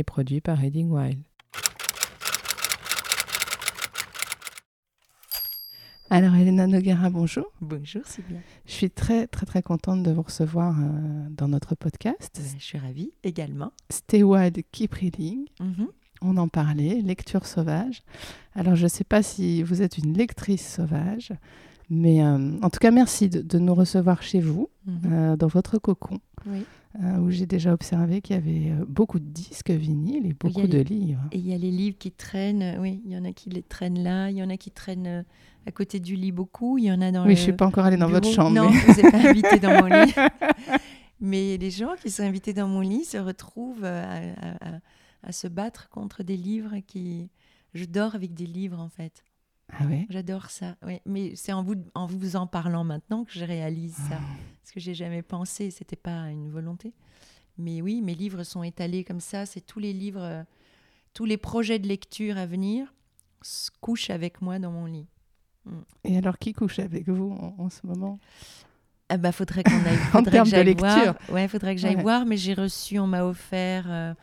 et produit par Reading Wild. Alors Elena Noguera, bonjour. Bonjour Sylvia. Je suis très très très contente de vous recevoir euh, dans notre podcast. Je suis ravie également. Stay Wild, Keep Reading. Mhm. On en parlait, lecture sauvage. Alors je ne sais pas si vous êtes une lectrice sauvage, mais euh, en tout cas merci de, de nous recevoir chez vous, Mhm. euh, dans votre cocon, Oui. Euh, où j'ai déjà observé qu'il y avait euh, beaucoup de disques vinyles et beaucoup de les- livres. Et il y a les livres qui traînent, euh, oui, il y en a qui les traînent là, il y en a qui traînent à côté du lit beaucoup, il y en a dans Oui, le je ne suis pas encore allée dans votre chambre. Non, mais- je vous ai pas invité dans mon lit. Mais les gens qui sont invités dans mon lit se retrouvent à, à- à- à se battre contre des livres qui... Je dors avec des livres en fait. Ah ouais J'adore ça. Mais c'est en vous, en vous en parlant maintenant que je réalise ça. Ah. Parce que j'ai jamais pensé, c'était pas une volonté. Mais oui, mes livres sont étalés comme ça. C'est tous les livres, euh, tous les projets de lecture à venir se couchent avec moi dans mon lit. Et alors, qui couche avec vous en, en ce moment? Ah bah faudrait qu'on aille. En termes que de lecture. voir. Ouais, faudrait que j'aille Ouais. voir. Mais j'ai reçu, on m'a offert euh,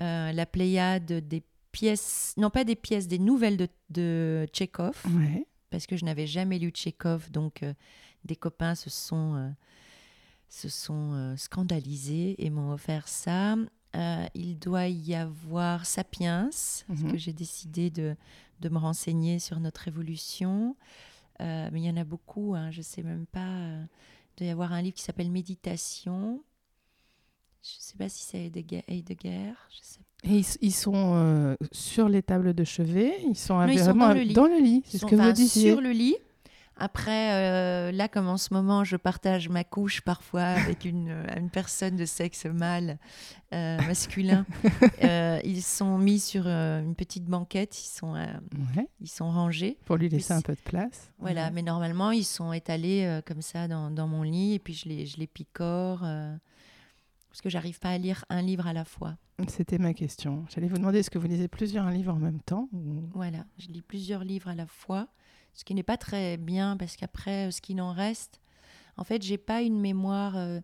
euh, la Pléiade des pièces, non pas des pièces, des nouvelles de, de Tchekhov, Ouais. parce que je n'avais jamais lu Tchekhov, donc euh, des copains se sont euh, se sont euh, scandalisés et m'ont offert ça. Il doit y avoir Sapiens, parce Mhm. que j'ai décidé de, de me renseigner sur notre évolution. Mais il y en a beaucoup, hein, je ne sais même pas. il doit y avoir un livre qui s'appelle Méditation. Je ne sais pas si c'est Heidegger. Heidegger, je sais Et ils, ils sont euh, sur les tables de chevet, ils sont, Non, ils sont dans le lit. dans le lit, c'est ce que vous disiez. Sur le lit. Après, euh, là, comme en ce moment, je partage ma couche parfois avec une, euh, une personne de sexe mâle, euh, masculin. euh, ils sont mis sur une petite banquette, ils sont, Ouais, ils sont rangés. pour lui Mais laisser un peu de place. Voilà, Ouais. mais normalement, ils sont étalés comme ça dans, dans mon lit et puis je les, je les picore parce que j'arrive pas à lire un livre à la fois. C'était ma question. J'allais vous demander est-ce que vous lisez plusieurs livres en même temps ou- Voilà, je lis plusieurs livres à la fois, ce qui n'est pas très bien parce qu'après, euh, ce qu'il en reste, en fait, j'ai pas une mémoire. euh,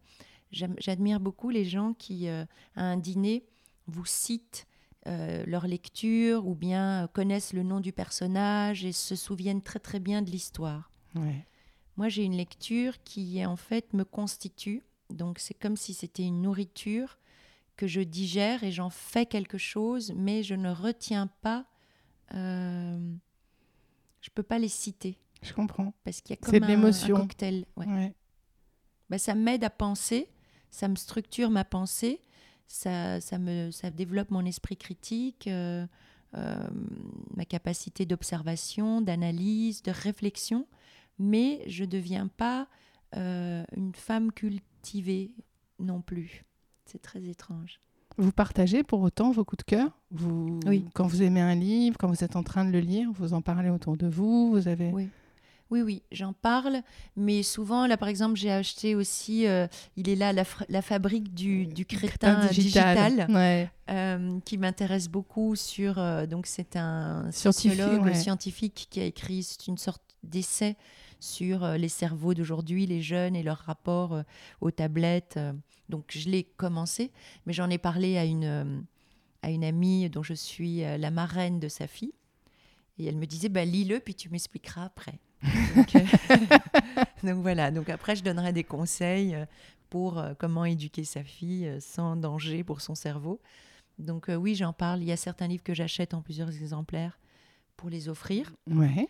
J'admire beaucoup les gens qui, euh, à un dîner, vous citent euh, leur lecture ou bien connaissent le nom du personnage et se souviennent très très bien de l'histoire. Ouais. Moi, j'ai une lecture qui, en fait, me constitue. Donc, c'est comme si c'était une nourriture que je digère et j'en fais quelque chose, mais je ne retiens pas. euh, je peux pas les citer Je comprends. parce qu'il y a comme un, un cocktail. ouais. Ouais. Bah, ça m'aide à penser, ça me structure ma pensée, ça, ça, me, ça développe mon esprit critique, euh, euh, ma capacité d'observation, d'analyse, de réflexion, mais je ne deviens pas euh, une femme cultivée non plus. C'est très étrange. Vous partagez pour autant vos coups de cœur? Vous, Oui. Quand vous aimez un livre, quand vous êtes en train de le lire, vous en parlez autour de vous Vous avez Oui. Oui, oui, j'en parle, mais souvent, là, par exemple, j'ai acheté aussi, euh, il est là, la, fabrique du, du crétin digital. Ouais. euh, qui m'intéresse beaucoup sur euh, donc c'est un Scientifique, sociologue ouais. scientifique qui a écrit c'est une sorte d'essai sur euh, les cerveaux d'aujourd'hui, les jeunes et leur rapport euh, aux tablettes. euh. donc je l'ai commencé, mais j'en ai parlé à une à une amie dont je suis la marraine de sa fille. Et elle me disait, bah, lis-le, puis tu m'expliqueras après. donc, voilà, donc après je donnerai des conseils pour comment éduquer sa fille sans danger pour son cerveau. Donc oui, j'en parle. Il y a certains livres que j'achète en plusieurs exemplaires pour les offrir. Ouais.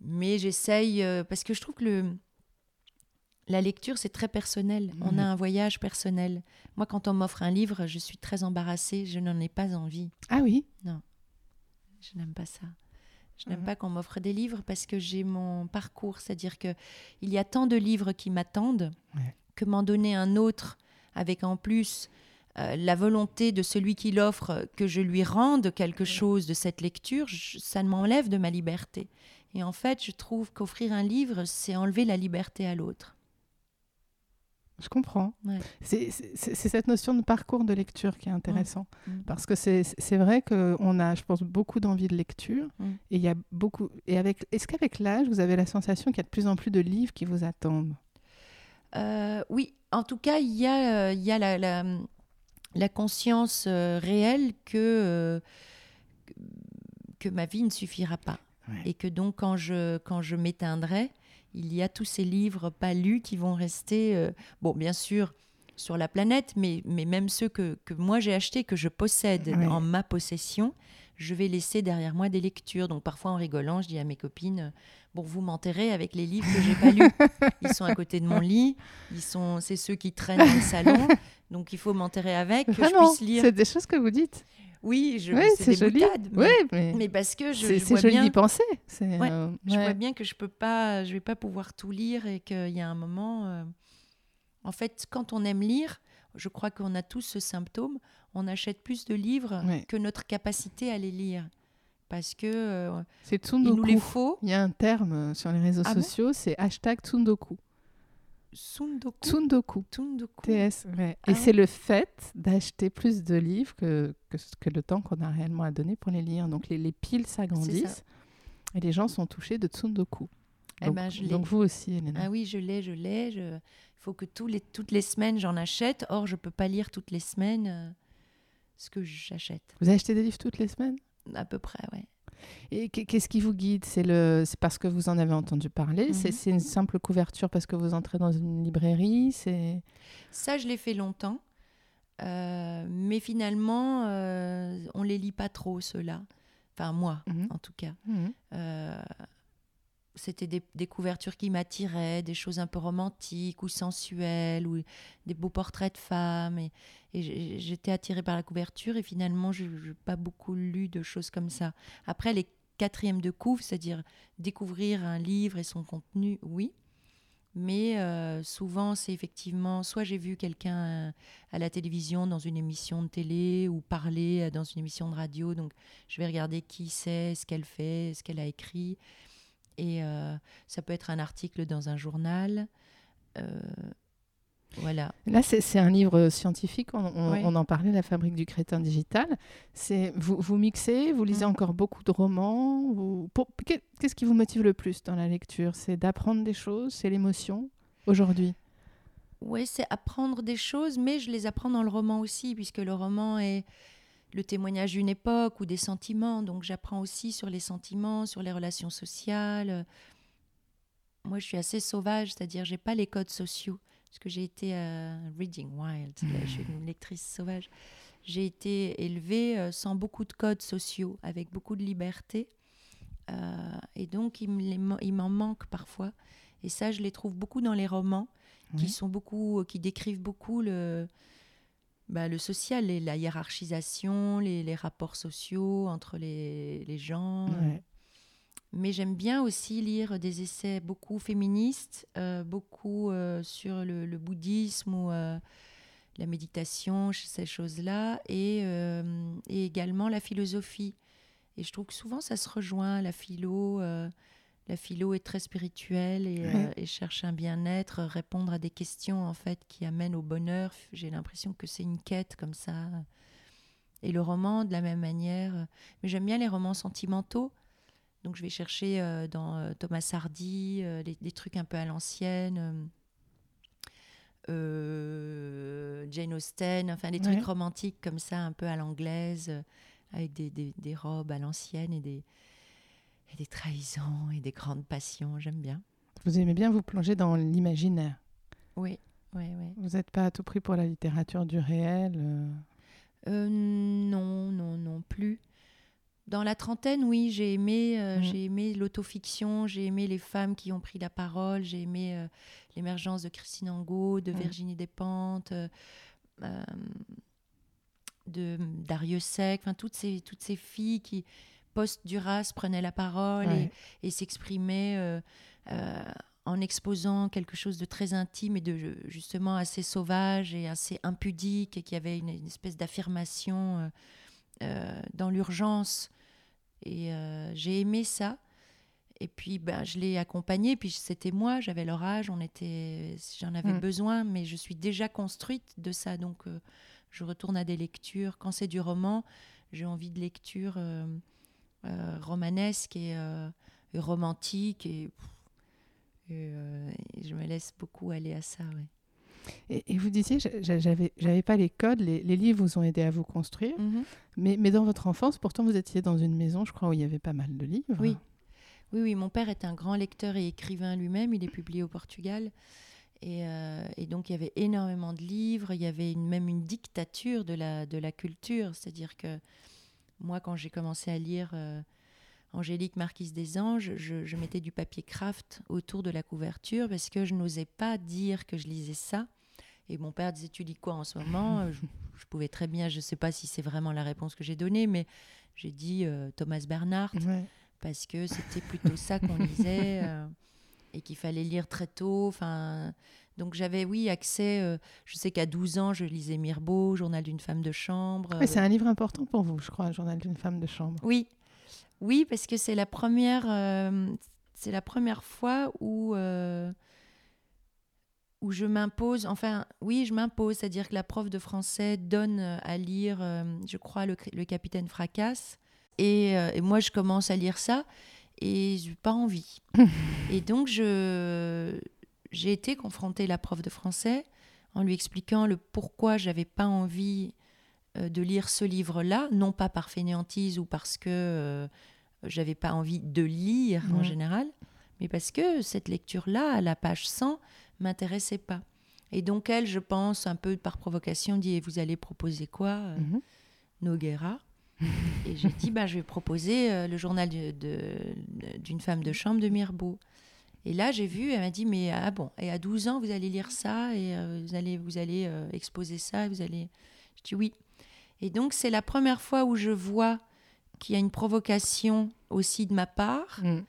Mais j'essaye, euh, parce que je trouve que le, la lecture, c'est très personnel. On Mhm. a un voyage personnel. Moi, quand on m'offre un livre, je suis très embarrassée. Je n'en ai pas envie. Ah oui Je n'aime pas ça. Je n'aime Mhm. pas qu'on m'offre des livres parce que j'ai mon parcours. C'est-à-dire que il y a tant de livres qui m'attendent Ouais. que m'en donner un autre avec en plus euh, la volonté de celui qui l'offre que je lui rende quelque chose de cette lecture, je- ça ne m'enlève de ma liberté. Et en fait, je trouve qu'offrir un livre, c'est enlever la liberté à l'autre. Je comprends. Ouais. C'est cette notion de parcours de lecture qui est intéressant. Mm. Parce que c'est vrai qu'on a, je pense, beaucoup d'envie de lecture. Mm. Et il y a beaucoup. Et avec, est-ce qu'avec l'âge, vous avez la sensation qu'il y a de plus en plus de livres qui vous attendent? Euh, oui, en tout cas, il y a, euh, il y a la, la, la conscience euh, réelle que, que ma vie ne suffira pas. Ouais. Et que donc, quand je, quand je m'éteindrai, il y a tous ces livres pas lus qui vont rester, euh, bon, bien sûr, sur la planète, mais, mais même ceux que, que moi j'ai achetés, que je possède Ouais. en ma possession, je vais laisser derrière moi des lectures. Donc parfois en rigolant, je dis à mes copines, bon, vous m'enterrez avec les livres que j'ai pas lus. Ils sont à côté de mon lit, ils sont, c'est ceux qui traînent dans le salon, donc il faut m'enterrer avec, que Ah je non, puisse lire. c'est des choses que vous dites. Oui, je, Oui, c'est joli. boutades, mais, Oui, mais, mais parce que je, vois joli bien d'y penser. Ouais, euh, je ouais. vois bien que je peux pas, je vais pas pouvoir tout lire et qu'il y a un moment. euh, En fait, quand on aime lire, je crois qu'on a tous ce symptôme. On achète plus de livres Ouais. que notre capacité à les lire, parce que euh, C'est il nous les faut. Il y a un terme sur les réseaux Ah bon? sociaux, c'est hashtag Tsundoku. Sundoku. Tsundoku. Tsundoku. TS, ouais. Ah Et ouais. c'est le fait d'acheter plus de livres que, que, le temps qu'on a réellement à donner pour les lire. Donc les, les piles s'agrandissent et les gens sont touchés de Tsundoku. Eh Donc, ben, je donc vous aussi, Elena. Ah oui, je l'ai, je l'ai. Je... Il faut que tous les, toutes les semaines j'en achète. Or, je peux pas lire toutes les semaines euh, ce que j'achète. Vous achetez des livres toutes les semaines? À peu près, ouais. Et qu'est- qu'est-ce qui vous guide? C'est le, c'est parce que vous en avez entendu parler? C'est Mhm. c'est une simple couverture parce que vous entrez dans une librairie? C'est Ça, je l'ai fait longtemps. Euh, mais finalement, euh, on les lit pas trop, ceux-là. Enfin, moi, Mhm. en tout cas. Mhm. Euh, C'était des, des couvertures qui m'attiraient, des choses un peu romantiques ou sensuelles, ou des beaux portraits de femmes. Et, et j'étais attirée par la couverture, et finalement, je n'ai pas beaucoup lu de choses comme ça. Après, les quatrièmes de couve, c'est-à-dire découvrir un livre et son contenu, oui. Mais euh, souvent, c'est effectivement, soit j'ai vu quelqu'un à la télévision dans une émission de télé ou parler dans une émission de radio, donc je vais regarder qui c'est, ce qu'elle fait, ce qu'elle a écrit. Et euh, ça peut être un article dans un journal. Euh, voilà. Là, c'est un livre scientifique. On, on- Ouais. on en parlait, La fabrique du crétin digital. C'est vous, vous mixez, vous lisez Mhm. encore beaucoup de romans. vous- Qu'est-ce qui vous motive le plus dans la lecture? C'est d'apprendre des choses, c'est l'émotion aujourd'hui? Oui, c'est apprendre des choses, mais je les apprends dans le roman aussi, puisque le roman est le témoignage d'une époque ou des sentiments. Donc j'apprends aussi sur les sentiments, sur les relations sociales. Moi, je suis assez sauvage, c'est-à-dire j'ai pas les codes sociaux, parce que j'ai été euh, reading wild, je suis une lectrice sauvage. J'ai été élevée euh, sans beaucoup de codes sociaux, avec beaucoup de liberté. Euh, et donc, il m'en manque parfois. Et ça, je les trouve beaucoup dans les romans qui sont beaucoup, qui décrivent beaucoup le, bah, le social, les- la hiérarchisation, les, les rapports sociaux entre les, les gens. Ouais. Mais j'aime bien aussi lire des essais beaucoup féministes, euh, beaucoup euh, sur le, le bouddhisme ou euh, la méditation, ces choses-là, et, et également la philosophie. Et je trouve que souvent ça se rejoint, la philo. la philo est très spirituelle et, Ouais. et cherche un bien-être, répondre à des questions en fait qui amènent au bonheur. J'ai l'impression que c'est une quête comme ça. Et le roman de la même manière. Mais j'aime bien les romans sentimentaux. Donc je vais chercher euh, dans euh, Thomas Hardy euh, des trucs un peu à l'ancienne. Jane Austen, enfin des Ouais. trucs romantiques comme ça, un peu à l'anglaise, avec des, des- des robes à l'ancienne et des, et des trahisons et des grandes passions. J'aime bien. Vous aimez bien vous plonger dans l'imaginaire. Oui, oui, oui. Vous n'êtes pas à tout prix pour la littérature du réel. euh. Euh, non, non, non plus. Dans la trentaine, oui, j'ai aimé, euh, Mm. j'ai aimé l'autofiction, j'ai aimé les femmes qui ont pris la parole, j'ai aimé euh, l'émergence de Christine Angot, de Mm. Virginie Despentes, euh, de Dariussec, enfin toutes ces, toutes ces filles qui, post-Duras, prenaient la parole et, Ouais. et s'exprimaient en exposant quelque chose de très intime et de justement assez sauvage et assez impudique et qui avait une, une espèce d'affirmation dans l'urgence. Et euh, j'ai aimé ça. Et puis, ben, je l'ai accompagné. Puis c'était moi, j'avais leur âge, on était, j'en avais Mm. besoin, mais je suis déjà construite de ça. Donc, euh, je retourne à des lectures. Quand c'est du roman, j'ai envie de lectures euh, euh, romanesques et, euh, et romantiques. Et, et, et je me laisse beaucoup aller à ça. ouais. Et, et vous disiez, j'a- j'a- j'avais, j'avais pas les codes, les, les livres vous ont aidé à vous construire, mais, mais dans votre enfance, pourtant vous étiez dans une maison, je crois, où il y avait pas mal de livres. Oui. Oui, oui, mon père est un grand lecteur et écrivain lui-même. Il est publié au Portugal. Et, euh, et donc, il y avait énormément de livres. Il y avait une- même une dictature de la, de la culture. C'est-à-dire que moi, quand j'ai commencé à lire euh, Angélique Marquise des Anges, je, je mettais du papier craft autour de la couverture parce que je n'osais pas dire que je lisais ça. Et mon père disait Tu lis quoi en ce moment? Je, je pouvais très bien, je ne sais pas si c'est vraiment la réponse que j'ai donnée, mais j'ai dit euh, Thomas Bernhardt Ouais. parce que c'était plutôt ça qu'on lisait euh, et qu'il fallait lire très tôt. Enfin, donc j'avais, oui, accès. euh, je sais qu'à 12 ans, je lisais Mirbeau, Journal d'une femme de chambre. C'est un livre important pour vous, je crois, journal d'une femme de chambre. Oui, oui, parce que c'est la première, euh, c'est la première fois où euh, où je m'impose. Enfin, oui, je m'impose, c'est-à-dire que la prof de français donne euh, à lire, euh, je crois, le, le Capitaine Fracasse, et, et moi je commence à lire ça et j'ai pas envie. et donc je j'ai été confrontée à la prof de français en lui expliquant le pourquoi j'avais pas envie de lire ce livre-là, non pas par fainéantise ou parce que euh, j'avais pas envie de lire en général, mais parce que cette lecture-là, à la page 100, m'intéressait pas. Et donc elle, je pense, un peu par provocation, dit Et vous allez proposer quoi euh, Mhm. Noguera? Et j'ai dit bah, je vais proposer euh, le journal de- de- d'une femme de chambre de Mirbeau. Et là, j'ai vu, elle m'a dit, mais ah bon, et à 12 ans, vous allez lire ça, et euh, vous allez, vous allez euh, exposer ça, et vous allez... Je dis oui. Et donc, c'est la première fois où je vois qu'il y a une provocation aussi de ma part, Mm.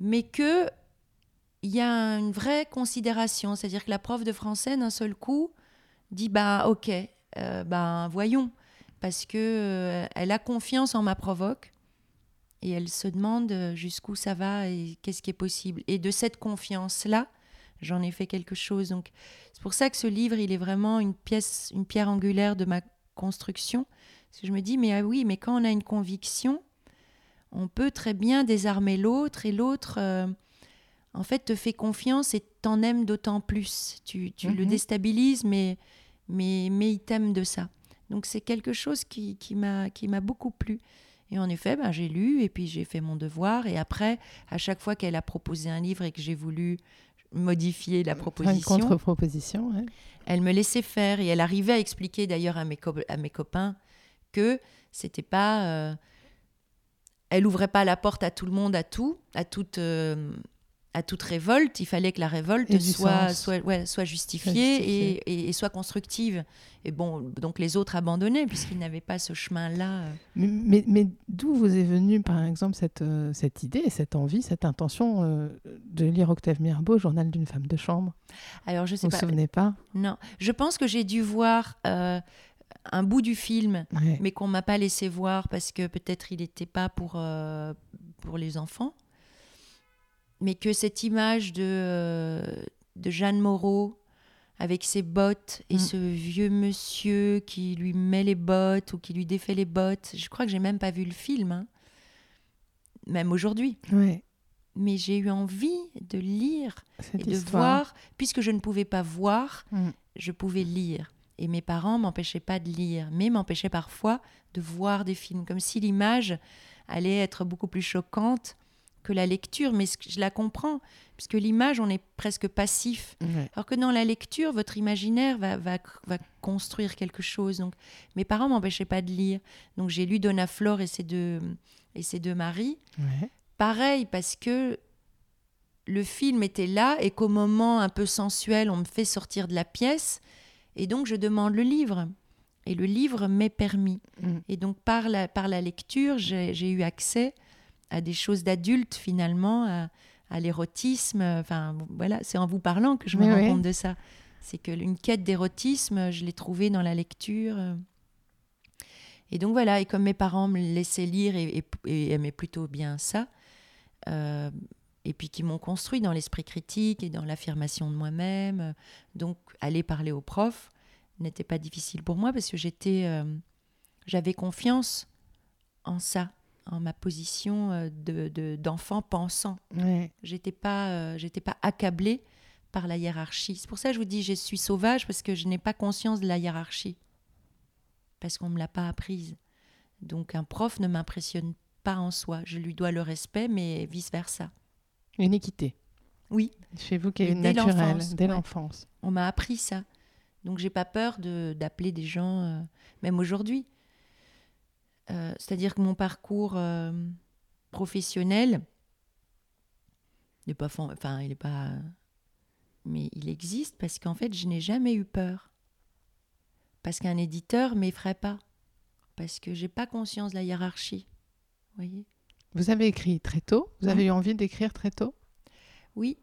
mais que il y a une vraie considération. C'est-à-dire que la prof de français, d'un seul coup, dit, bah ok, euh, ben voyons, parce que euh, elle a confiance en ma provoque et elle se demande euh, jusqu'où ça va et qu'est-ce qui est possible. Et de cette confiance-là, j'en ai fait quelque chose. Donc c'est pour ça que ce livre, il est vraiment une pièce, une pierre angulaire de ma construction. Parce que je me dis, mais ah oui, mais quand on a une conviction, on peut très bien désarmer l'autre et l'autre, euh, en fait, te fait confiance et t'en aime d'autant plus. Tu, tu le Mhm. déstabilises, mais, mais, mais il t'aime de ça. Donc c'est quelque chose qui, qui m'a qui m'a beaucoup plu. Et en effet, ben, j'ai lu et puis j'ai fait mon devoir. Et après, à chaque fois qu'elle a proposé un livre et que j'ai voulu modifier la Enfin, Une proposition, contre-proposition, ouais. Elle me laissait faire et elle arrivait à expliquer d'ailleurs à mes, copains que c'était pas. euh, elle ouvrait pas la porte à tout le monde, à tout, à toute, euh, à toute révolte. Il fallait que la révolte soit, sens. soit, ouais, soit justifiée. Et, et- et soit constructive. Et bon, donc les autres abandonnaient puisqu'ils n'avaient pas ce chemin-là. euh. Mais, mais, mais d'où vous est venue, par exemple, cette, euh, cette idée, cette envie, cette intention euh, de lire Octave Mirbeau, Journal d'une femme de chambre? Alors je sais Vous vous pas. souvenez pas? Non, je pense que j'ai dû voir euh, un bout du film Ouais. mais qu'on m'a pas laissé voir parce que peut-être il n'était pas pour, euh, pour les enfants. Mais que cette image de, euh, de Jeanne Moreau avec ses bottes et Mm. ce vieux monsieur qui lui met les bottes ou qui lui défait les bottes, je crois que j'ai même pas vu le film, hein. même aujourd'hui. Ouais, Mais j'ai eu envie de lire cette et de histoire. voir, puisque je ne pouvais pas voir, Mm. je pouvais lire. Et mes parents m'empêchaient pas de lire, mais m'empêchaient parfois de voir des films, comme si l'image allait être beaucoup plus choquante que la lecture. Mais je la comprends, puisque l'image, on est presque passif. Alors que dans la lecture, votre imaginaire va, va, va construire quelque chose. Donc, mes parents m'empêchaient pas de lire. Donc, j'ai lu Donna Flore et ses deux, et ses deux maris. Ouais. Pareil, parce que le film était là et qu'au moment un peu sensuel, on me fait sortir de la pièce. Et donc, je demande le livre. Et le livre m'est permis. Mm. Et donc, par la, par la lecture, j'ai eu accès à des choses d'adultes, finalement, à, à l'érotisme. Enfin, voilà, c'est en vous parlant que je me rends compte de ça. C'est que une quête d'érotisme, je l'ai trouvée dans la lecture. Et donc voilà, et comme mes parents me laissaient lire et, aimaient plutôt bien ça, euh, et puis qui m'ont construit dans l'esprit critique et dans l'affirmation de moi-même, donc aller parler aux profs n'était pas difficile pour moi parce que j'étais, euh, j'avais confiance en ça, en ma position euh, de, d'enfant pensant. J'étais pas, euh, j'étais pas accablée par la hiérarchie. C'est pour ça que je vous dis, je suis sauvage parce que je n'ai pas conscience de la hiérarchie, parce qu'on me l'a pas apprise. Donc un prof ne m'impressionne pas en soi. Je lui dois le respect, mais vice versa. Une équité. Oui. Chez vous qui est naturelle dès l'enfance. On m'a appris ça. Donc j'ai pas peur d'appeler des gens, euh, même aujourd'hui. Euh, c'est-à-dire que mon parcours euh, professionnel n'est pas, enfin, il n'est pas, mais il existe parce qu'en fait, je n'ai jamais eu peur. Parce qu'un éditeur m'effraie pas, parce que j'ai pas conscience de la hiérarchie. Voyez. Vous avez écrit très tôt? Vous avez eu envie d'écrire très tôt? Oui,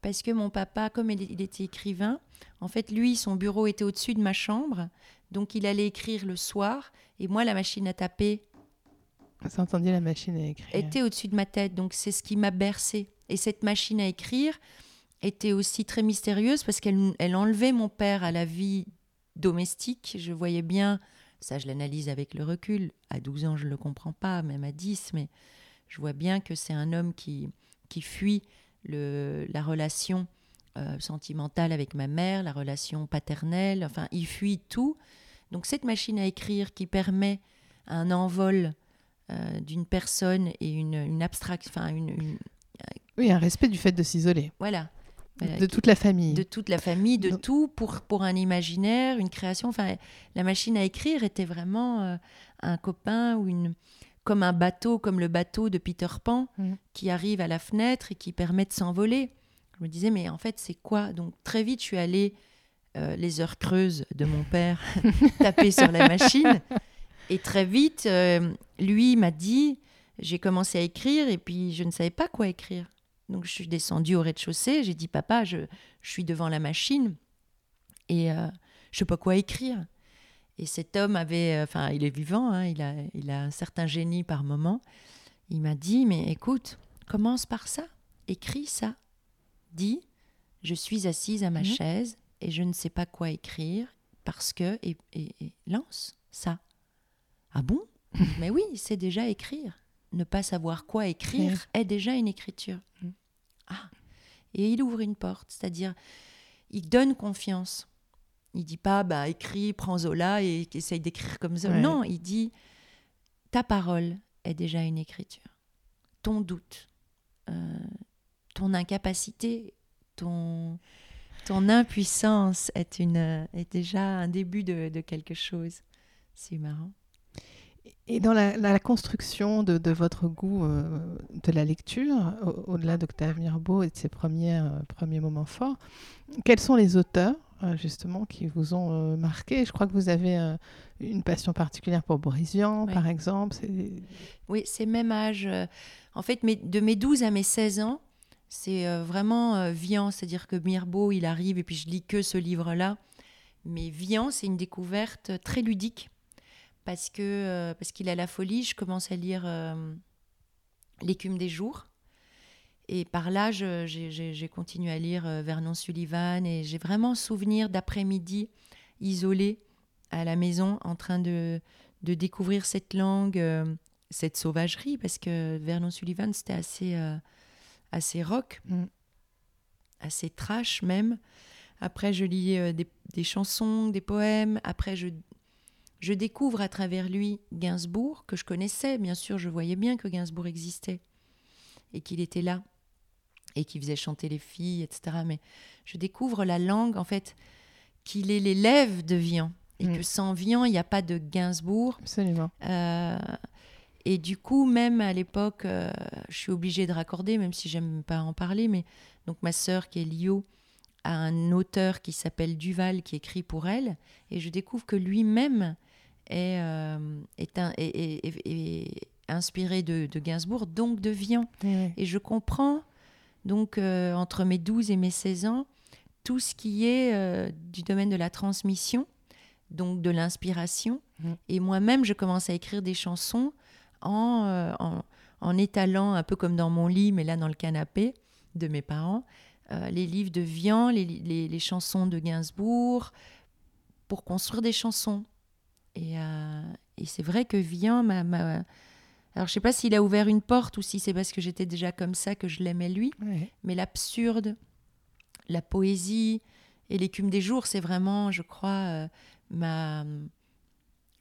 parce que mon papa, comme il était écrivain, en fait, lui, son bureau était au-dessus de ma chambre, donc il allait écrire le soir, et moi, la machine à taper. Entendiez la machine à écrire Était au-dessus de ma tête, donc c'est ce qui m'a bercé. Et cette machine à écrire était aussi très mystérieuse parce qu'elle elle enlevait mon père à la vie domestique. Je voyais bien, ça je l'analyse avec le recul, à 12 ans je ne le comprends pas, même à 10, mais je vois bien que c'est un homme qui, qui fuit le, la relation euh, sentimentale avec ma mère, la relation paternelle, enfin, il fuit tout. Donc cette machine à écrire qui permet un envol euh, d'une personne et une, une abstraction, enfin une, Oui, un respect du fait de s'isoler. Voilà. de toute la famille. De toute la famille, de tout pour, pour un imaginaire, une création. Enfin, la machine à écrire était vraiment euh, un copain ou une, comme un bateau, comme le bateau de Peter Pan, mm. qui arrive à la fenêtre et qui permet de s'envoler. Je me disais, mais en fait, c'est quoi? Donc très vite, je suis allée, euh, les heures creuses de mon père, taper sur la machine. Et très vite, euh, lui m'a dit, j'ai commencé à écrire et puis je ne savais pas quoi écrire. Donc je suis descendue au rez-de-chaussée, j'ai dit, papa, je, suis devant la machine et euh, je sais pas quoi écrire. Et cet homme avait, enfin, il est vivant, hein, il, a, il a un certain génie par moment. Il m'a dit, mais écoute, commence par ça, écris ça. Dis, je suis assise à ma mhm. chaise et je ne sais pas quoi écrire parce que, et, lance ça. Ah bon? Mais oui, c'est déjà écrire. Ne pas savoir quoi écrire est déjà une écriture. Mhm. Ah. Et il ouvre une porte, c'est-à-dire, il donne confiance. Il dit pas, bah, écris, prends Zola et essaye d'écrire comme ça. Non, il dit, ta parole est déjà une écriture. Ton doute, euh, ton incapacité, ton, ton impuissance est, une, est déjà un début de, de quelque chose. C'est marrant. Et dans la, construction de, de, votre goût euh, de la lecture, au-delà d'Octave Mirbeau et de ses premiers, euh, premiers moments forts, quels sont les auteurs euh, justement qui vous ont marqué? Je crois que vous avez une passion particulière pour Boris Vian, par exemple. Oui, c'est même âge. en fait, de mes 12 à mes 16 ans, c'est vraiment Vian, c'est-à-dire que Mirbeau, il arrive et puis je lis que ce livre-là. Mais Vian, c'est une découverte très ludique. Parce que euh, parce qu'il a la folie, je commence à lire euh, L'écume des jours. Et par là, j'ai continué à lire euh, Vernon Sullivan. Et j'ai vraiment souvenir d'après-midi isolé à la maison en train de, de découvrir cette langue, cette sauvagerie, parce que Vernon Sullivan, c'était assez, assez rock, mm. assez trash même. Après, je lis des, des, chansons, des poèmes. Après, je je découvre à travers lui Gainsbourg, que je connaissais, bien sûr, je voyais bien que Gainsbourg existait et qu'il était là et qu'il faisait chanter les filles, etc. Mais je découvre la langue, en fait, qu'il est l'élève de Vian et mm. que sans Vian, il n'y a pas de Gainsbourg. Absolument. Euh, et du coup, même à l'époque, euh, je suis obligée de raccorder, même si j'aime pas en parler, mais donc ma sœur qui est Lio a un auteur qui s'appelle Duval qui écrit pour elle, et je découvre que lui-même est, euh, est, un, est, inspiré de, de, Gainsbourg, donc de Vian. Et je comprends Donc, euh, entre mes 12 et mes 16 ans, tout ce qui est du domaine de la transmission, donc de l'inspiration. Mhm. Et moi-même, je commence à écrire des chansons en, euh, en, en étalant, un peu comme dans mon lit, mais là dans le canapé de mes parents, euh, les livres de Vian, les, les- les chansons de Gainsbourg, pour construire des chansons. Et, euh, et c'est vrai que Vian m'a... m'a- Alors, je sais pas s'il a ouvert une porte ou si c'est parce que j'étais déjà comme ça que je l'aimais lui, Ouais. mais l'absurde, la poésie et l'écume des jours, c'est vraiment, je crois, euh, ma,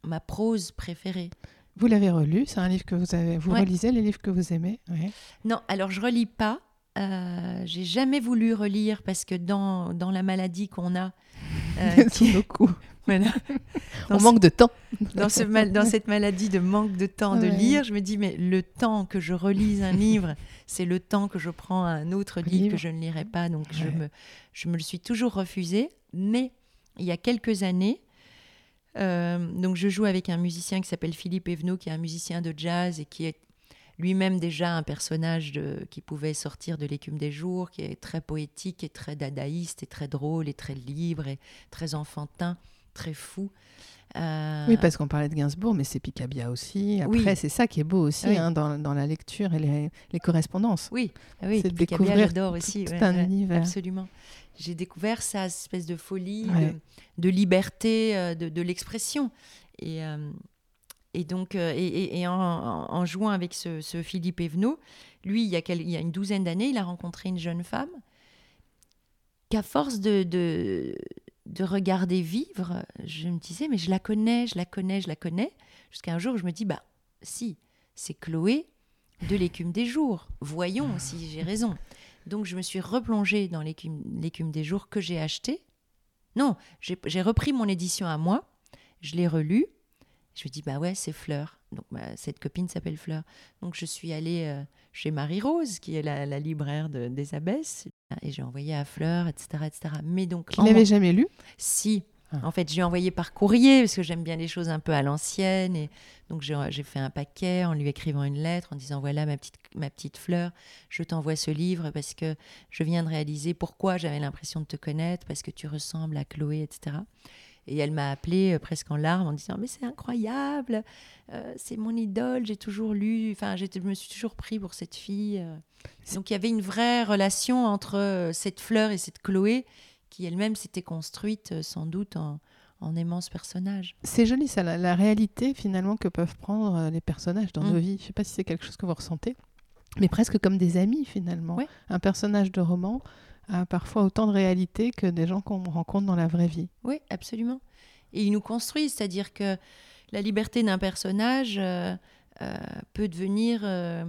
ma prose préférée. Vous l'avez relu, c'est un livre que vous avez. Vous Ouais. relisez les livres que vous aimez ouais. Non, alors je relis pas. Euh, j'ai jamais voulu relire parce que dans, dans la maladie qu'on a, euh, coups. voilà, On ce- manque de temps. dans, ce mal- dans cette maladie de manque de temps de lire, je me dis, mais le temps que je relise un livre, c'est le temps que je prends à un autre livre, Livre. que je ne lirai pas. Donc je, me, je me le suis toujours refusé. Mais il y a quelques années, donc je joue avec un musicien qui s'appelle Philippe Evenot, qui est un musicien de jazz et qui est lui-même déjà un personnage qui pouvait sortir de l'écume des jours, qui est très poétique et très dadaïste et très drôle et très libre et très enfantin, très fou. Euh, Oui, parce qu'on parlait de Gainsbourg, mais c'est Picabia aussi. Après, Oui. c'est ça qui est beau aussi Oui. hein, dans, dans la lecture et les, les correspondances. Oui, ah oui C'est découvrir j'adore aussi. tout ouais, un ouais, univers. Absolument. J'ai découvert sa espèce de folie, Ouais. de, de liberté euh, de, de l'expression. Et, euh, et donc, euh, et, et- et en, en- en jouant avec ce, ce Philippe Evenot, lui, il y, a quel- il y a une douzaine d'années, il a rencontré une jeune femme qu'à force de, de, de regarder vivre, je me disais, mais je la connais, je la connais, je la connais. Jusqu'à un jour où je me dis, bah si, c'est Chloé de l'écume des jours. Voyons si j'ai raison. Donc je me suis replongée dans l'écume des jours que j'ai acheté. Non, j'ai repris mon édition à moi, je l'ai relue. Je me dis, bah ouais, c'est Fleur. Donc bah, cette copine s'appelle Fleur. Donc je suis allée euh, chez Marie-Rose, qui est la, libraire de- des abbesses, et j'ai envoyé à Fleur, etc. etc. Mais donc, en- n'avait jamais lu? si. Ah. En fait, j'ai envoyé par courrier parce que j'aime bien les choses un peu à l'ancienne. Et donc, j'ai j'ai fait un paquet en lui écrivant une lettre en disant Voilà ma petite, ma petite fleur, je t'envoie ce livre parce que je viens de réaliser pourquoi j'avais l'impression de te connaître, parce que tu ressembles à Chloé, etc. Et elle m'a appelé euh, presque en larmes en disant Mais c'est incroyable, euh, c'est mon idole, j'ai toujours lu, enfin, je me suis toujours pris pour cette fille. euh. Donc, il y avait une vraie relation entre cette fleur et cette Chloé qui elle-même s'était construite sans doute en, en aimant ce personnage. C'est joli, ça, la, la réalité finalement que peuvent prendre les personnages dans Mm. nos vies. Je sais pas si c'est quelque chose que vous ressentez, mais presque comme des amis finalement. Ouais. Un personnage de roman a parfois autant de réalité que des gens qu'on rencontre dans la vraie vie. Oui, absolument. Et il nous construit, c'est-à-dire que la liberté d'un personnage euh, euh, peut devenir euh,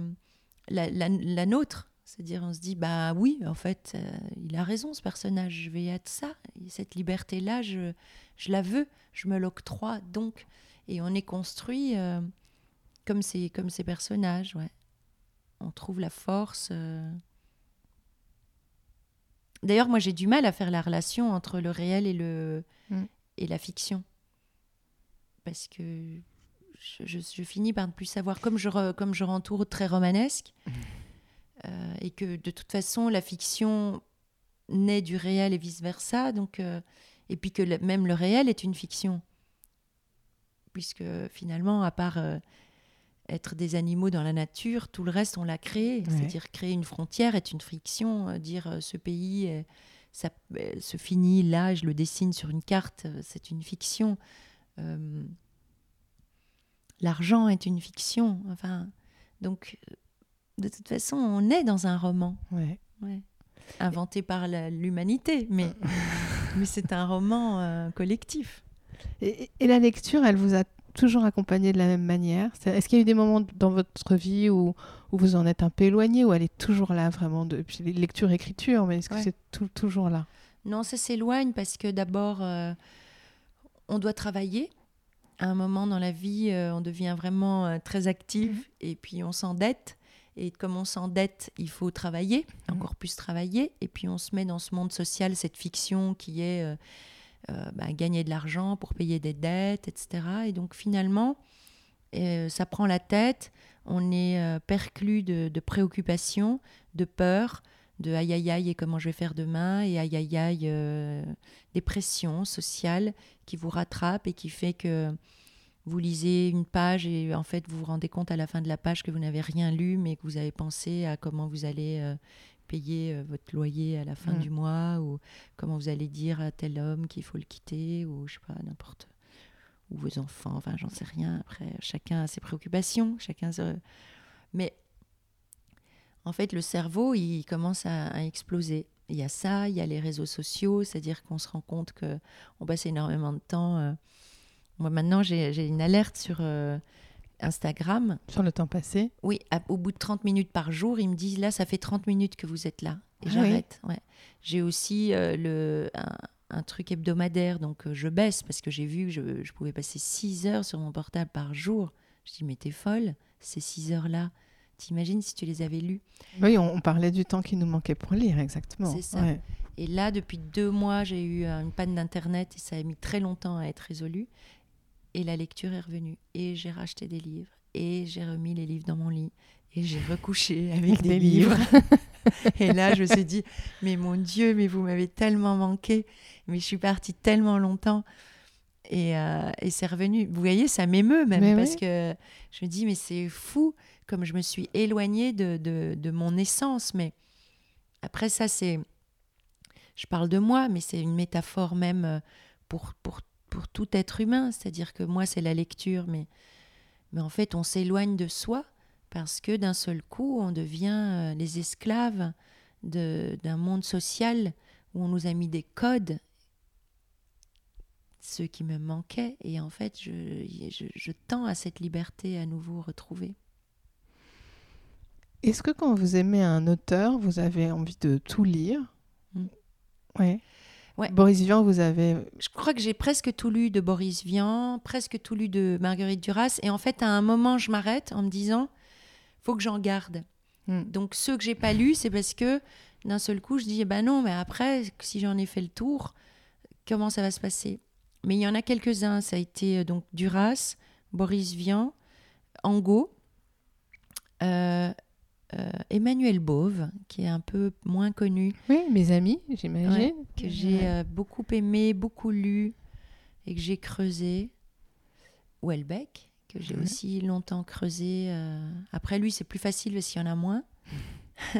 la, la- la nôtre. C'est-à-dire, on se dit, bah oui, en fait, il a raison, ce personnage, je vais être ça. Et cette liberté-là, je, je la veux, je me l'octroie, donc. Et on est construit comme, ces, comme ces personnages, ouais. On trouve la force. D'ailleurs, moi, j'ai du mal à faire la relation entre le réel et, le, Mm. et la fiction. Parce que je, je- je finis par ne plus savoir, comme je, re- comme je rentoure très romanesque, euh, et que de toute façon, la fiction naît du réel et vice-versa, donc, euh, et puis que le- même le réel est une fiction. Puisque finalement, à part euh, être des animaux dans la nature, tout le reste, on l'a créé. Ouais. C'est-à-dire créer une frontière est une fiction, euh, dire euh, ce pays euh, ça se finit là, je le dessine sur une carte, c'est une fiction. Euh, L'argent est une fiction. Enfin, donc, de toute façon, on est dans un roman, Ouais. ouais, inventé par l'humanité, mais, mais c'est un roman euh, collectif. Et, et la lecture, elle vous a toujours accompagné de la même manière Est-ce qu'il y a eu des moments dans votre vie où, où vous en êtes un peu éloigné, ou elle est toujours là vraiment de puis lecture, écriture, mais est-ce que c'est tout- toujours là? Non, ça s'éloigne parce que d'abord, euh, on doit travailler. À un moment dans la vie, euh, on devient vraiment euh, très actif et puis on s'endette. Et comme on s'endette, il faut travailler, Mhm. encore plus travailler. Et puis on se met dans ce monde social, cette fiction qui est bah, gagner de l'argent pour payer des dettes, etc. Et donc finalement, euh, ça prend la tête. On est euh, perclus de, préoccupations, de peurs, de aïe aïe aïe et comment je vais faire demain et aïe aïe aïe euh, des pressions sociales qui vous rattrapent et qui fait que vous lisez une page et en fait vous vous rendez compte à la fin de la page que vous n'avez rien lu mais que vous avez pensé à comment vous allez euh, payer euh, votre loyer à la fin Mm. du mois ou comment vous allez dire à tel homme qu'il faut le quitter ou je sais pas n'importe ou vos enfants enfin j'en sais rien. Après chacun a ses préoccupations chacun se... mais en fait le cerveau il commence à, à exploser. Il y a ça il y a les réseaux sociaux c'est-à-dire qu'on se rend compte que on passe énormément de temps euh, moi maintenant j'ai j'ai une alerte sur euh, Instagram Sur le temps passé. oui, à- au bout de 30 minutes par jour, ils me disent là, ça fait 30 minutes que vous êtes là. Et Ah j'arrête. Ouais. J'ai aussi euh, le, un, un truc hebdomadaire, donc euh, je baisse parce que j'ai vu que je, je pouvais passer 6 heures sur mon portable par jour. Je dis, mais t'es folle, ces 6 heures-là. T'imagines si tu les avais lues Oui, on, on parlait du temps qui nous manquait pour lire, exactement. C'est ça. Ouais. Et là, depuis deux mois, j'ai eu euh, une panne d'Internet et ça a mis très longtemps à être résolu. Et la lecture est revenue. Et j'ai racheté des livres. Et j'ai remis les livres dans mon lit. Et j'ai recouché avec des, Des livres. et là, je me suis dit, mais mon Dieu, mais vous m'avez tellement manqué. Mais je suis partie tellement longtemps. Et, euh, et c'est revenu. Vous voyez, ça m'émeut même. Mais parce oui. que je me dis, mais c'est fou comme je me suis éloignée de, de, de mon essence. Mais après, ça, c'est je parle de moi, mais c'est une métaphore même euh, pour, pour, pour tout être humain. C'est-à-dire que moi, c'est la lecture, mais, mais en fait, on s'éloigne de soi parce que d'un seul coup, on devient euh, les esclaves d'un monde social où on nous a mis des codes, ceux qui me manquaient. Et en fait, je, je, je tends à cette liberté à nouveau retrouvée. Est-ce que quand vous aimez un auteur, vous avez envie de tout lire? Mm. Ouais. Ouais. Boris Vian, vous avez. je crois que j'ai presque tout lu de Boris Vian, presque tout lu de Marguerite Duras. Et en fait, à un moment, je m'arrête en me disant, faut que j'en garde. Mm. Donc ceux que j'ai pas lus, c'est parce que d'un seul coup, je dis, eh ben non, mais après, si j'en ai fait le tour, comment ça va se passer? Mais il y en a quelques-uns. Ça a été euh, donc Duras, Boris Vian, Angot, euh, euh, Emmanuel Bove, qui est un peu moins connu, Oui, mes amis, j'imagine. Ouais, que j'ai euh, beaucoup aimé, beaucoup lu et que j'ai creusé. Welbeck, que j'ai aussi longtemps creusé. euh, Après lui, c'est plus facile parce qu'il y en a moins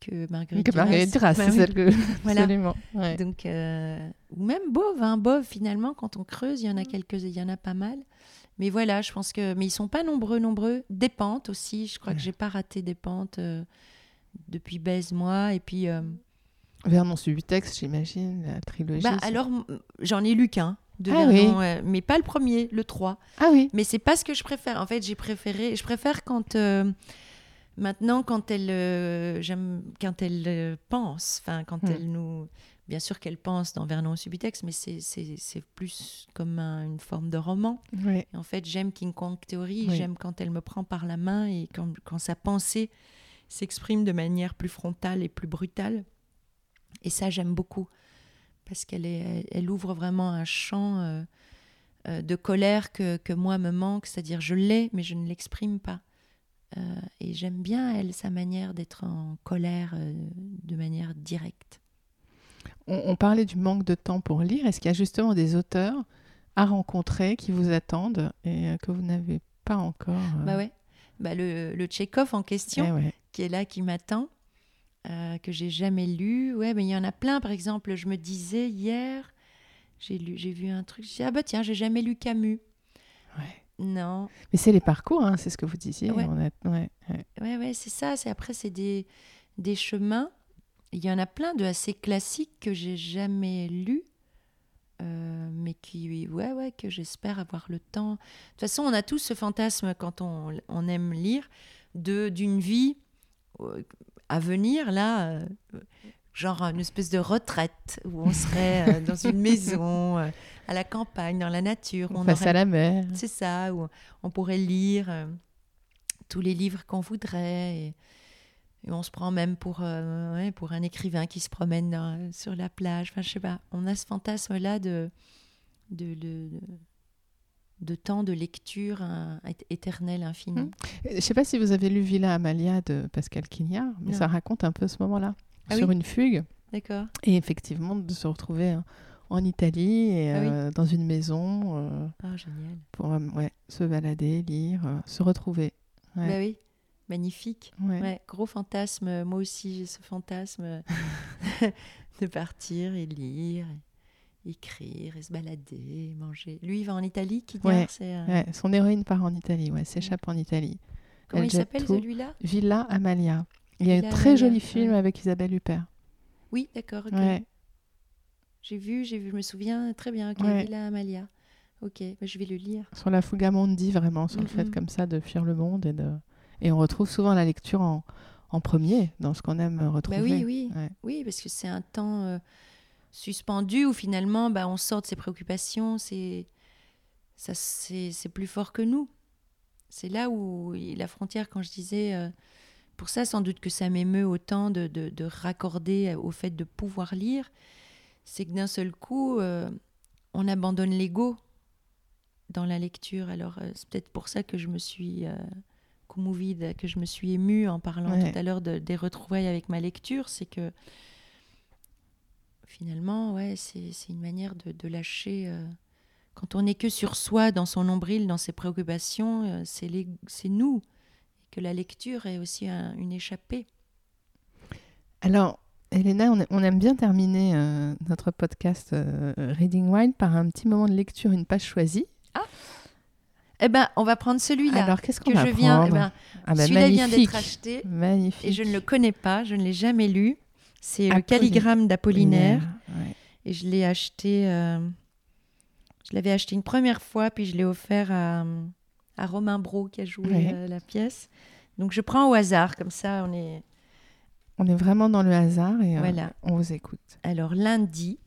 que Marguerite Que Duras. Marguerite Duras, Bah c'est oui. celle que. Voilà. Absolument. ouais. Donc, ou même Bove, hein, Bove, finalement, quand on creuse, il y en Mm. a quelques, il y en a pas mal. Mais voilà, je pense que, mais ils sont pas nombreux, nombreux. Des pentes aussi, je crois que Ouais. j'ai pas raté des pentes euh, depuis baise-moi. Et puis, euh, Vernon Subutex, j'imagine, la trilogie. bah alors, j'en ai lu qu'un. De Ah Vernon, oui. mais pas le premier, le 3. Ah oui. Mais c'est pas ce que je préfère. En fait, j'ai préféré. Je préfère quand euh, maintenant, quand elle, euh, j'aime quand elle pense. Enfin, quand Hmm. elle nous. Bien sûr qu'elle pense dans Vernon Subutex, mais c'est plus comme un- une forme de roman. Oui. En fait, j'aime King Kong Theory. Oui. J'aime quand elle me prend par la main et quand, quand sa pensée s'exprime de manière plus frontale et plus brutale. Et ça, j'aime beaucoup. Parce qu'elle elle, elle ouvre vraiment un champ euh, euh, de colère que, que moi me manque. C'est-à-dire, je l'ai, mais je ne l'exprime pas. Euh, et j'aime bien, elle, sa manière d'être en colère de manière directe. On, on parlait du manque de temps pour lire. Est-ce qu'il y a justement des auteurs à rencontrer qui vous attendent et euh, que vous n'avez pas encore euh, Bah ouais. Bah le, le Tchekhov en question. eh ouais. qui est là, qui m'attend, euh, que j'ai jamais lu. Ouais, mais il y en a plein. Par exemple, je me disais hier, j'ai lu, j'ai vu un truc. Je ah bah tiens, j'ai jamais lu Camus. Ouais. Non, Mais c'est les parcours, hein, c'est ce que vous disiez. Ouais. on a- ouais, ouais. ouais, ouais, c'est ça. C'est après, c'est des des chemins. Il y en a plein de assez classiques que j'ai jamais lus. euh, mais qui, ouais, ouais, que j'espère avoir le temps. De toute façon, on a tous ce fantasme quand on, on aime lire de d'une vie euh, à venir là, euh, genre une espèce de retraite où on serait euh, dans une maison à la campagne, dans la nature. on Face aurait- à la mer. c'est ça, où on pourrait lire tous les livres qu'on voudrait. Et, et on se prend même pour, euh, ouais, pour un écrivain qui se promène dans- sur la plage. Enfin, je sais pas. On a ce fantasme-là de, de, de, temps de lecture éte- éternel, infini. Mm. Je ne sais pas si vous avez lu Villa Amalia de Pascal Quignard, mais Non. ça raconte un peu ce moment-là. Ah sur oui une fugue. D'accord. Et effectivement, de se retrouver hein, en Italie et Ah oui. euh, dans une maison euh, Ah, génial. pour euh, ouais, se balader, lire, se retrouver. Ouais. Bah oui, magnifique. Ouais. Ouais, gros fantasme. Moi aussi, j'ai ce fantasme de partir et lire, et écrire, et se balader, et manger. Lui, il va en Italie, qui Ouais, c'est un- Ouais, son héroïne part en Italie, ouais, s'échappe en Italie. Comment elle il s'appelle celui-là? Villa Amalia. Il y a Villa un très Amalia, joli film ouais. avec Isabelle Huppert. Oui, d'accord. J'ai vu, j'ai vu, je me souviens très bien. Villa Amalia. Ok, bah, je vais le lire. Sur la Fugamondi, vraiment, sur le fait comme ça de fuir le monde. Et, de... et on retrouve souvent la lecture en, en premier, dans ce qu'on aime retrouver. Bah oui, oui, Ouais. oui, parce que c'est un temps euh, suspendu où finalement, bah, on sort de ses préoccupations. C'est plus fort que nous. C'est là où la frontière, quand je disais, euh, pour ça, sans doute que ça m'émeut autant de, de, de raccorder au fait de pouvoir lire, c'est que d'un seul coup, euh, on abandonne l'ego dans la lecture. Alors, c'est peut-être pour ça que je me suis que je me suis émue en parlant Ouais. tout à l'heure de- des retrouvailles avec ma lecture. C'est que finalement, ouais, c'est c'est une manière de, de lâcher. euh, quand on n'est que sur soi, dans son nombril, dans ses préoccupations, euh, c'est les- c'est nous. Et que la lecture est aussi un- une échappée. Alors, Elena, on, a- on aime bien terminer euh, notre podcast Reading Wild par un petit moment de lecture, une page choisie. Eh ben, on va prendre celui-là Alors, qu'est-ce qu'on que va je viens. eh ben, Ah bah, celui-là vient d'être acheté Magnifique. et je ne le connais pas, je ne l'ai jamais lu. C'est le calligramme d'Apollinaire. Ouais. Et je l'ai acheté. euh, je l'avais acheté une première fois, puis je l'ai offert à, à Romain Bro qui a joué Ouais. euh, la pièce. Donc je prends au hasard, comme ça on est. On est vraiment dans le hasard et euh, Voilà. on vous écoute. Alors lundi,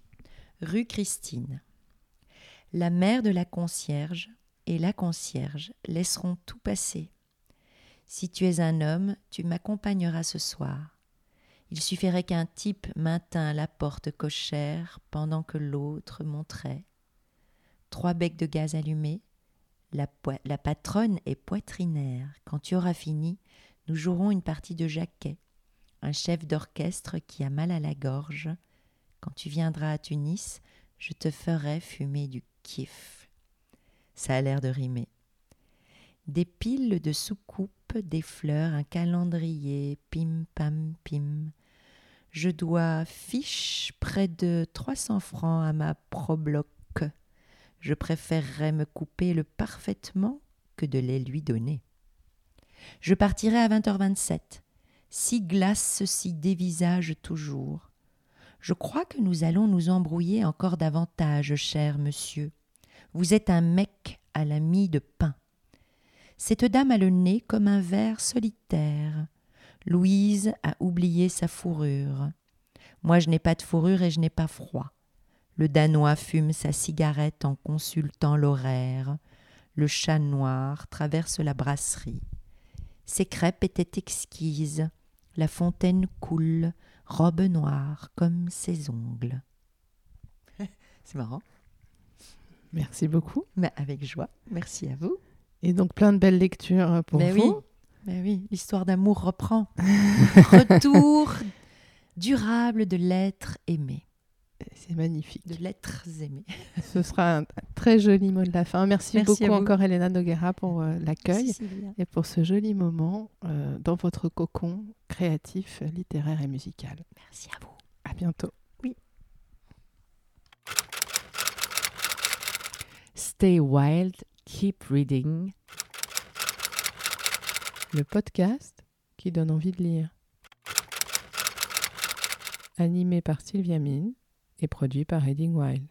rue Christine. La mère de la concierge et la concierge laisseront tout passer. Si tu es un homme, tu m'accompagneras ce soir. Il suffirait qu'un type maintint la porte cochère pendant que l'autre montrait. Trois becs de gaz allumés. La, patronne est poitrinaire. Quand tu auras fini, nous jouerons une partie de jaquet. Un chef d'orchestre qui a mal à la gorge. Quand tu viendras à Tunis, je te ferai fumer du kiff. Ça a l'air de rimer. Des piles de soucoupes, des fleurs, un calendrier, pim pam pim. Je dois fiche près de 300 francs à ma probloc. Je préférerais me couper le parfaitement que de les lui donner. Je partirai à 20h27. Si glace ceci dévisage toujours. Je crois que nous allons nous embrouiller encore davantage, cher monsieur. Vous êtes un mec à la mie de pain. Cette dame a le nez comme un ver solitaire. Louise a oublié sa fourrure. Moi, je n'ai pas de fourrure et je n'ai pas froid. Le Danois fume sa cigarette en consultant l'horaire. Le chat noir traverse la brasserie. Ses crêpes étaient exquises. La fontaine coule, robe noire comme ses ongles. C'est marrant. Merci beaucoup. Mais avec joie. Merci à vous. Et donc, plein de belles lectures euh, pour Mais vous. oui, mais oui, l'histoire d'amour reprend. Retour durable de l'être aimé, C'est magnifique. de l'être aimé. Ce sera un très joli mot de la fin. Merci, beaucoup encore, Elena Noguera, pour euh, l'accueil et pour ce joli moment euh, dans votre cocon créatif, littéraire et musical. Merci à vous. À bientôt. Stay wild, keep reading. Le podcast qui donne envie de lire. Animé par Sylvia Mine et produit par Reading Wild.